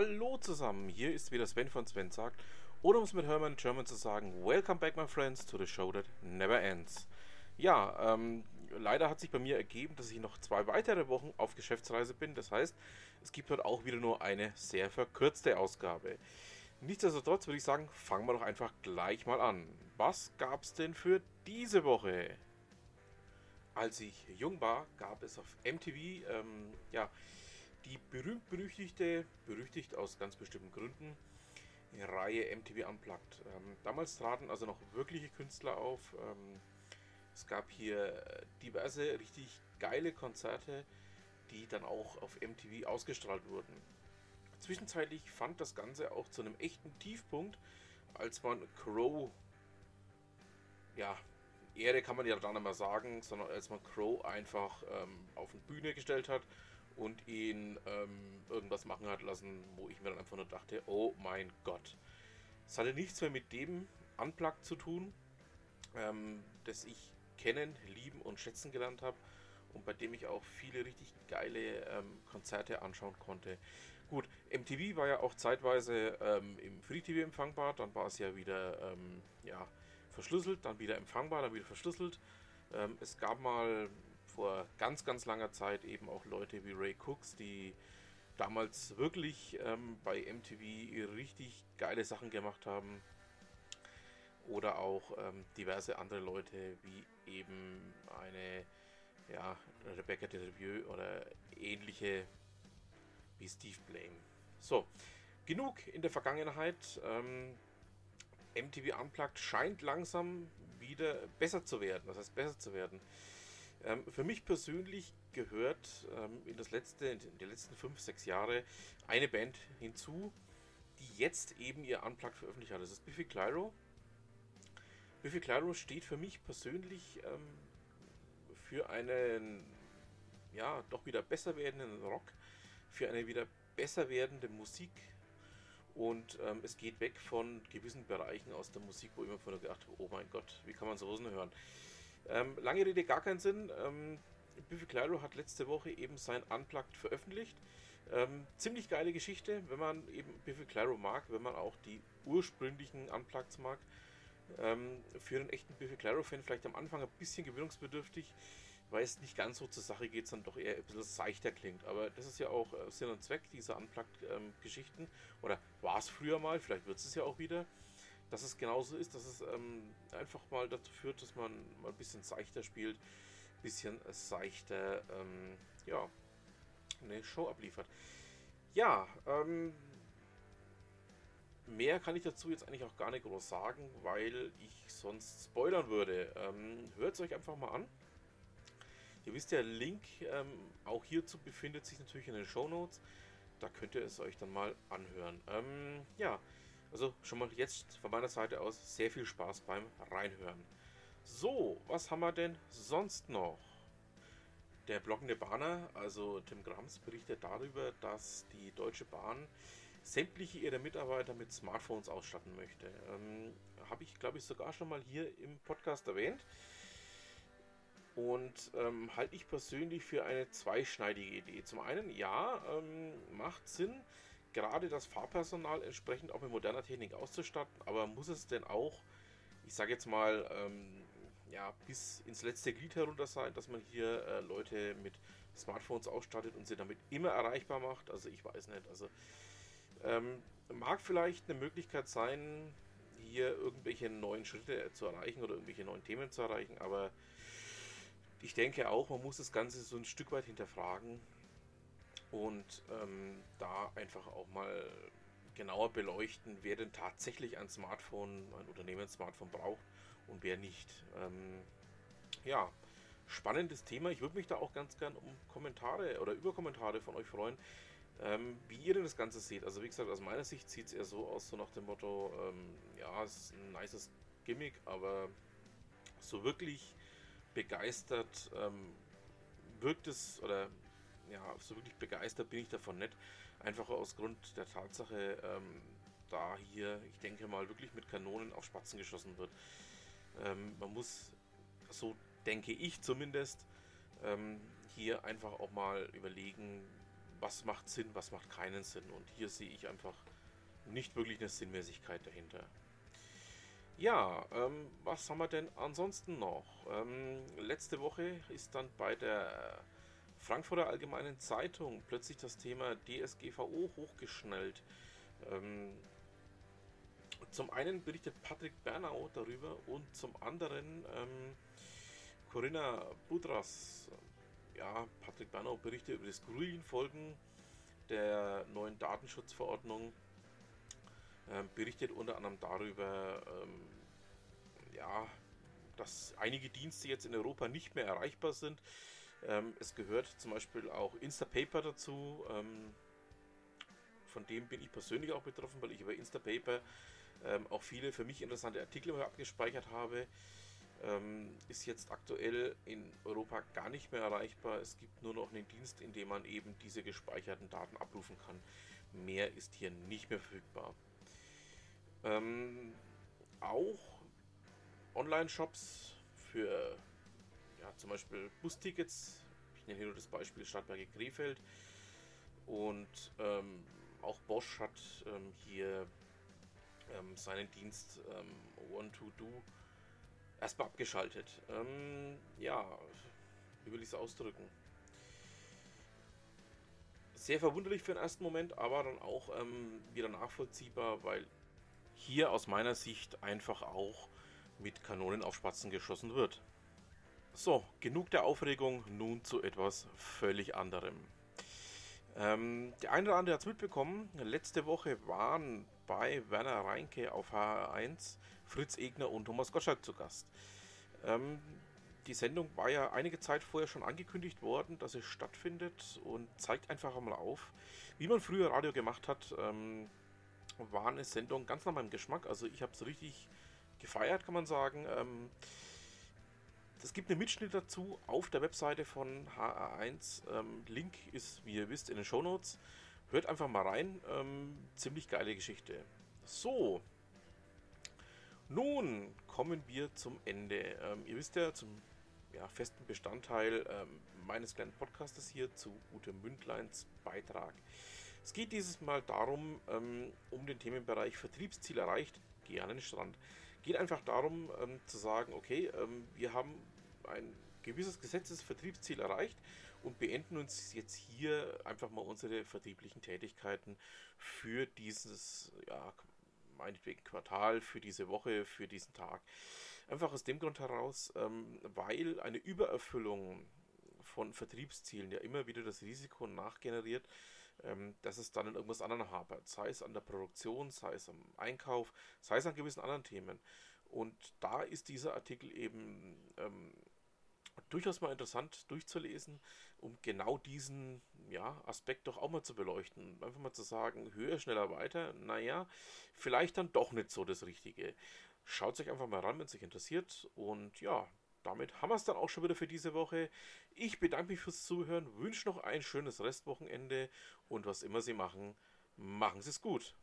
Hallo zusammen, hier ist wieder Sven von Sven sagt, oder um es mit Hermann German zu sagen, Welcome back my friends to the show that never ends. Ja, ähm, leider hat sich bei mir ergeben, dass ich noch zwei weitere Wochen auf Geschäftsreise bin, das heißt, es gibt heute auch wieder nur eine sehr verkürzte Ausgabe. Nichtsdestotrotz würde ich sagen, fangen wir doch einfach gleich mal an. Was gab es denn für diese Woche? Als ich jung war, gab es auf MTV ähm, ja, die berühmt-berüchtigte, berüchtigt aus ganz bestimmten Gründen, Reihe MTV Unplugged. Ähm, damals traten also noch wirkliche Künstler auf. Ähm, es gab hier diverse richtig geile Konzerte, die dann auch auf MTV ausgestrahlt wurden. Zwischenzeitlich fand das Ganze auch zu einem echten Tiefpunkt, als man Crow, ja, Ehre kann man ja dann nicht mehr sagen, sondern als man Crow einfach ähm, auf eine Bühne gestellt hat und ihn ähm, irgendwas machen hat lassen, wo ich mir dann einfach nur dachte, oh mein Gott. Es hatte nichts mehr mit dem Unplugged zu tun, ähm, das ich kennen, lieben und schätzen gelernt habe und bei dem ich auch viele richtig geile ähm, Konzerte anschauen konnte. Gut, MTV war ja auch zeitweise ähm, im Free TV empfangbar, dann war es ja wieder ähm, ja, verschlüsselt, dann wieder empfangbar, dann wieder verschlüsselt. Ähm, es gab mal vor ganz, ganz langer Zeit eben auch Leute wie Ray Cooks, die damals wirklich ähm, bei MTV richtig geile Sachen gemacht haben. Oder auch ähm, diverse andere Leute, wie eben eine ja, Rebecca Delevieux oder ähnliche wie Steve Blame. So, genug in der Vergangenheit. Ähm, MTV Unplugged scheint langsam wieder besser zu werden. Das heißt, besser zu werden. Ähm, für mich persönlich gehört ähm, in, das letzte, in die letzten 5, 6 Jahre eine Band hinzu, die jetzt eben ihr Unplugged veröffentlicht hat. Das ist Biffy Clyro. Biffy Clyro steht für mich persönlich ähm, für einen ja, doch wieder besser werdenden Rock, für eine wieder besser werdende Musik und ähm, es geht weg von gewissen Bereichen aus der Musik, wo ich immer vorher gedacht habe, oh mein Gott, wie kann man sowas hören? Ähm, lange Rede, gar keinen Sinn. Ähm, Biffy Clyro hat letzte Woche eben sein Unplugged veröffentlicht. Ähm, ziemlich geile Geschichte, wenn man eben Biffy Clyro mag, wenn man auch die ursprünglichen Unplugged mag. Ähm, für einen echten Biffy Clyro-Fan vielleicht am Anfang ein bisschen gewöhnungsbedürftig, weil es nicht ganz so zur Sache geht, sondern doch eher ein bisschen seichter klingt. Aber das ist ja auch äh, Sinn und Zweck dieser Unplugged-Geschichten. Ähm, Oder war es früher mal, vielleicht wird es ja auch wieder dass es genauso ist, dass es ähm, einfach mal dazu führt, dass man mal ein bisschen seichter spielt, ein bisschen seichter, ähm, ja, eine Show abliefert. Ja, ähm, mehr kann ich dazu jetzt eigentlich auch gar nicht groß sagen, weil ich sonst spoilern würde. Ähm, Hört es euch einfach mal an. Ihr wisst ja, Link ähm, auch hierzu befindet sich natürlich in den Show Notes. Da könnt ihr es euch dann mal anhören. Ähm, ja, also schon mal jetzt von meiner Seite aus sehr viel Spaß beim Reinhören. So, was haben wir denn sonst noch? Der blockende Bahner, also Tim Grams, berichtet darüber, dass die Deutsche Bahn sämtliche ihrer Mitarbeiter mit Smartphones ausstatten möchte. Ähm, Habe ich, glaube ich, sogar schon mal hier im Podcast erwähnt. Und ähm, halte ich persönlich für eine zweischneidige Idee. Zum einen, ja, ähm, macht Sinn, gerade das Fahrpersonal entsprechend auch mit moderner Technik auszustatten, aber muss es denn auch, ich sage jetzt mal, ähm, ja, bis ins letzte Glied herunter sein, dass man hier äh, Leute mit Smartphones ausstattet und sie damit immer erreichbar macht? Also ich weiß nicht. Also ähm, mag vielleicht eine Möglichkeit sein, hier irgendwelche neuen Schritte zu erreichen oder irgendwelche neuen Themen zu erreichen, aber ich denke auch, man muss das Ganze so ein Stück weit hinterfragen und ähm, da einfach auch mal genauer beleuchten, wer denn tatsächlich ein Smartphone, ein Unternehmenssmartphone braucht und wer nicht. Ähm, ja, spannendes Thema. Ich würde mich da auch ganz gern um Kommentare oder über Kommentare von euch freuen, ähm, wie ihr denn das Ganze seht. Also wie gesagt, aus meiner Sicht sieht es eher so aus, so nach dem Motto, ähm, ja, es ist ein nices Gimmick, aber so wirklich begeistert ähm, wirkt es oder ja, so wirklich begeistert bin ich davon nicht. Einfach aus Grund der Tatsache, ähm, da hier, ich denke mal, wirklich mit Kanonen auf Spatzen geschossen wird. Ähm, man muss, so denke ich zumindest, ähm, hier einfach auch mal überlegen, was macht Sinn, was macht keinen Sinn. Und hier sehe ich einfach nicht wirklich eine Sinnmäßigkeit dahinter. Ja, ähm, was haben wir denn ansonsten noch? Ähm, letzte Woche ist dann bei der Frankfurter Allgemeinen Zeitung plötzlich das Thema DSGVO hochgeschnellt. Ähm, zum einen berichtet Patrick Bernau darüber und zum anderen ähm, Corinna Budras. Ja, Patrick Bernau berichtet über das Grünfolgen der neuen Datenschutzverordnung. Ähm, berichtet unter anderem darüber, ähm, ja, dass einige Dienste jetzt in Europa nicht mehr erreichbar sind. Ähm, es gehört zum Beispiel auch Instapaper dazu. Ähm, von dem bin ich persönlich auch betroffen, weil ich über Instapaper ähm, auch viele für mich interessante Artikel abgespeichert habe. Ähm, ist jetzt aktuell in Europa gar nicht mehr erreichbar. Es gibt nur noch einen Dienst, in dem man eben diese gespeicherten Daten abrufen kann. Mehr ist hier nicht mehr verfügbar. Ähm, auch Online-Shops für ja, zum Beispiel Bustickets. Ich nenne hier nur das Beispiel Stadtberge Krefeld. Und ähm, auch Bosch hat ähm, hier ähm, seinen Dienst ähm, One-to-Do erstmal abgeschaltet. Ähm, ja, wie will ich es ausdrücken? Sehr verwunderlich für den ersten Moment, aber dann auch wieder nachvollziehbar, weil hier aus meiner Sicht einfach auch mit Kanonen auf Spatzen geschossen wird. So, genug der Aufregung, nun zu etwas völlig anderem. Ähm, der eine oder andere hat es mitbekommen. Letzte Woche waren bei Werner Reinke auf HR1 Fritz Egner und Thomas Gottschalk zu Gast. Ähm, die Sendung war ja einige Zeit vorher schon angekündigt worden, dass es stattfindet und zeigt einfach einmal auf, wie man früher Radio gemacht hat. Ähm, war eine Sendung ganz nach meinem Geschmack. Also ich habe es richtig gefeiert, kann man sagen. Ähm, es gibt einen Mitschnitt dazu auf der Webseite von HR1. Ähm, Link ist, wie ihr wisst, in den Show Notes. Hört einfach mal rein. Ähm, ziemlich geile Geschichte. So. Nun kommen wir zum Ende. Ähm, ihr wisst ja, zum ja, festen Bestandteil ähm, meines kleinen Podcastes hier zu Ute Mündleins Beitrag. Es geht dieses Mal darum, ähm, um den Themenbereich Vertriebsziel erreicht, den Strand geht einfach darum ähm, zu sagen, okay, ähm, wir haben ein gewisses Gesetzesvertriebsziel erreicht und beenden uns jetzt hier einfach mal unsere vertrieblichen Tätigkeiten für dieses, ja, meinetwegen Quartal, für diese Woche, für diesen Tag. Einfach aus dem Grund heraus, ähm, weil eine Übererfüllung von Vertriebszielen ja immer wieder das Risiko nachgeneriert, ähm, dass es dann in irgendwas anderem hapert. Sei es an der Produktion, sei es am Einkauf, sei es an gewissen anderen Themen. Und da ist dieser Artikel eben ähm, durchaus mal interessant durchzulesen, um genau diesen ja, Aspekt doch auch mal zu beleuchten. Einfach mal zu sagen, höher, schneller, weiter. Naja, vielleicht dann doch nicht so das Richtige. Schaut sich einfach mal ran, wenn es euch interessiert. Und ja, damit haben wir es dann auch schon wieder für diese Woche. Ich bedanke mich fürs Zuhören, wünsche noch ein schönes Restwochenende und was immer Sie machen, machen Sie es gut.